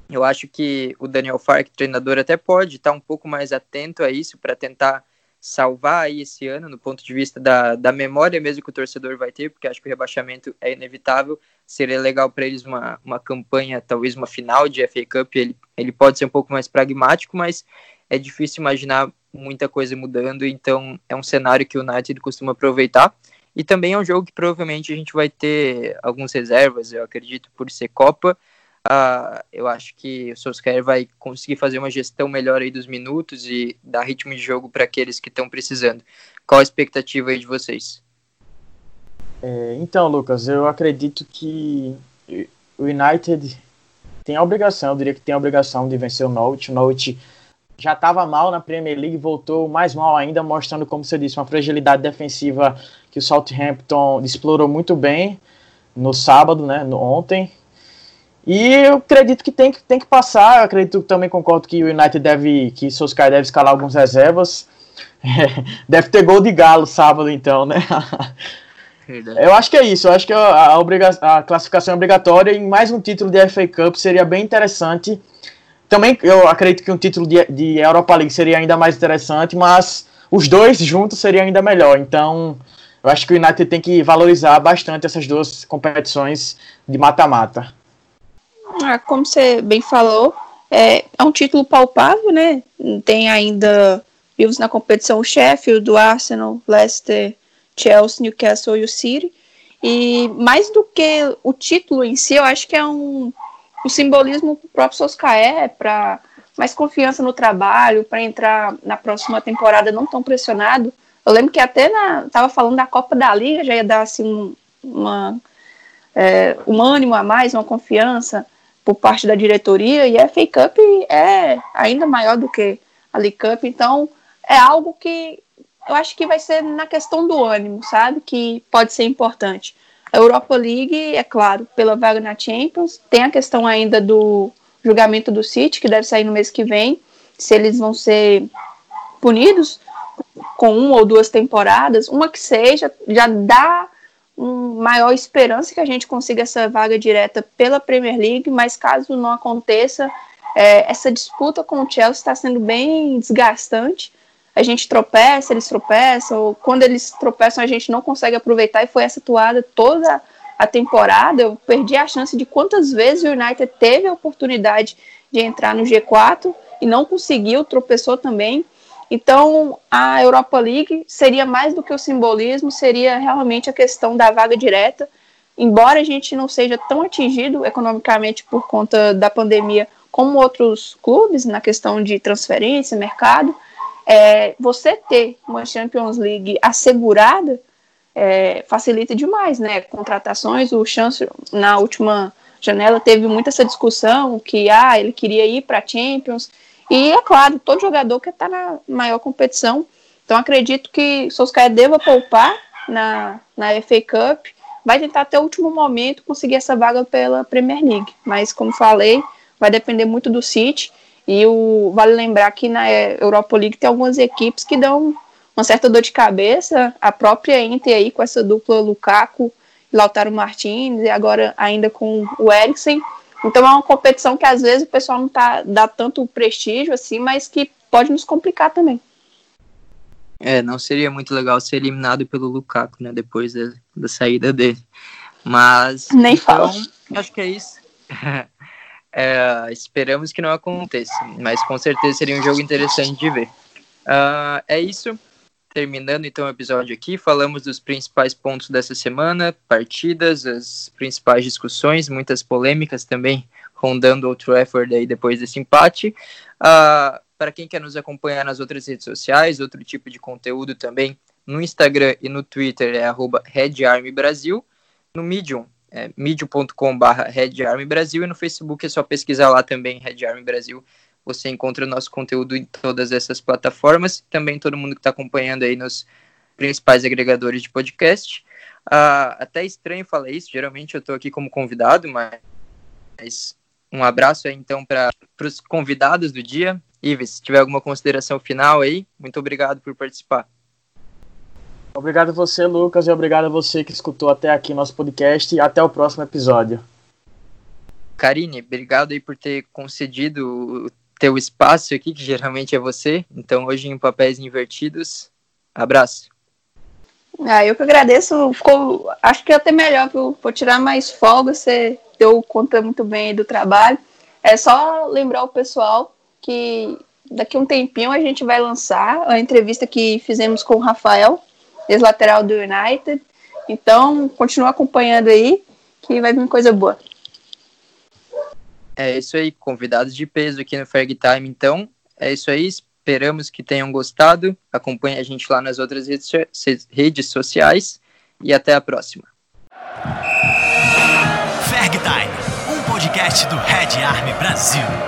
eu acho que o Daniel Fark, treinador, até pode estar um pouco mais atento a isso para tentar salvar aí esse ano, no ponto de vista da, da memória mesmo que o torcedor vai ter, porque acho que o rebaixamento é inevitável. Seria legal para eles uma, uma campanha, talvez uma final de FA Cup. Ele, ele pode ser um pouco mais pragmático, mas é difícil imaginar muita coisa mudando, então é um cenário que o United costuma aproveitar. E também é um jogo que provavelmente a gente vai ter algumas reservas, eu acredito, por ser Copa Uh, eu acho que o Solskjaer vai conseguir fazer uma gestão melhor aí dos minutos e dar ritmo de jogo para aqueles que estão precisando. Qual a expectativa aí de vocês? É, então, Lucas, eu acredito que o United tem a obrigação, eu diria que tem a obrigação de vencer o Norwich. O Norwich já estava mal na Premier League, voltou mais mal ainda, mostrando, como você disse, uma fragilidade defensiva que o Southampton explorou muito bem no sábado, né, no, ontem, e eu acredito que tem, que tem que passar. Eu acredito também concordo que o United deve, que Solskjaer deve escalar alguns reservas. É, deve ter gol de galo sábado, então, né? Verdade. Eu acho que é isso. Eu acho que a, a, obriga a classificação é obrigatória e mais um título de FA Cup seria bem interessante. Também eu acredito que um título de, de Europa League seria ainda mais interessante, mas os dois juntos seria ainda melhor. Então, eu acho que o United tem que valorizar bastante essas duas competições de mata-mata. Ah, como você bem falou, é, é um título palpável, né? Tem ainda vivos na competição o Sheffield, do Arsenal, Leicester, Chelsea, Newcastle e o City. E mais do que o título em si, eu acho que é um, um simbolismo para o próprio Soscaé, para mais confiança no trabalho, para entrar na próxima temporada não tão pressionado. Eu lembro que até estava falando da Copa da Liga, já ia dar assim, um, uma, é, um ânimo a mais, uma confiança por parte da diretoria e a FA Cup é ainda maior do que a League Cup, então é algo que eu acho que vai ser na questão do ânimo, sabe? Que pode ser importante. A Europa League, é claro, pela vaga na Champions, tem a questão ainda do julgamento do City, que deve sair no mês que vem, se eles vão ser punidos com uma ou duas temporadas, uma que seja, já dá maior esperança que a gente consiga essa vaga direta pela Premier League, mas caso não aconteça, é, essa disputa com o Chelsea está sendo bem desgastante. A gente tropeça, eles tropeçam, ou quando eles tropeçam a gente não consegue aproveitar e foi essa toada toda a temporada. Eu perdi a chance de quantas vezes o United teve a oportunidade de entrar no G4 e não conseguiu, tropeçou também. Então, a Europa League seria mais do que o simbolismo, seria realmente a questão da vaga direta. Embora a gente não seja tão atingido economicamente por conta da pandemia como outros clubes, na questão de transferência, mercado, é, você ter uma Champions League assegurada é, facilita demais, né? Contratações, o Chance na última janela teve muita essa discussão que ah, ele queria ir para Champions e, é claro, todo jogador quer estar na maior competição. Então, acredito que Solskjaer deva poupar na, na FA Cup. Vai tentar até o último momento conseguir essa vaga pela Premier League. Mas, como falei, vai depender muito do City. E o, vale lembrar que na Europa League tem algumas equipes que dão uma certa dor de cabeça. A própria Inter aí com essa dupla Lukaku e Lautaro Martins, e agora ainda com o Eriksen. Então é uma competição que às vezes o pessoal não tá, dá tanto prestígio assim, mas que pode nos complicar também. É, não seria muito legal ser eliminado pelo Lukaku, né, depois da, da saída dele. Mas. Nem então, fala. Acho que é isso. é, esperamos que não aconteça, mas com certeza seria um jogo interessante de ver. Uh, é isso. Terminando então o episódio aqui, falamos dos principais pontos dessa semana, partidas, as principais discussões, muitas polêmicas também rondando o Trafford aí depois desse empate. Uh, para quem quer nos acompanhar nas outras redes sociais, outro tipo de conteúdo também, no Instagram e no Twitter é arroba no Medium é medium.com.br Brasil e no Facebook é só pesquisar lá também Red você encontra o nosso conteúdo em todas essas plataformas, também todo mundo que está acompanhando aí nos principais agregadores de podcast. Uh, até estranho falar isso, geralmente eu estou aqui como convidado, mas um abraço aí então para os convidados do dia. Ives, se tiver alguma consideração final aí, muito obrigado por participar. Obrigado a você, Lucas, e obrigado a você que escutou até aqui nosso podcast e até o próximo episódio. Karine, obrigado aí por ter concedido teu espaço aqui, que geralmente é você. Então, hoje em papéis invertidos. Abraço. Ah, eu que agradeço. Ficou, acho que até melhor, vou tirar mais folga. Você deu conta muito bem do trabalho. É só lembrar o pessoal que daqui um tempinho a gente vai lançar a entrevista que fizemos com o Rafael, ex-lateral do United. Então, continua acompanhando aí, que vai vir coisa boa. É isso aí, convidados de peso aqui no Ferg Time, então. É isso aí, esperamos que tenham gostado. Acompanhe a gente lá nas outras redes, sociais e até a próxima. Ferg Time, um podcast do Red Army Brasil.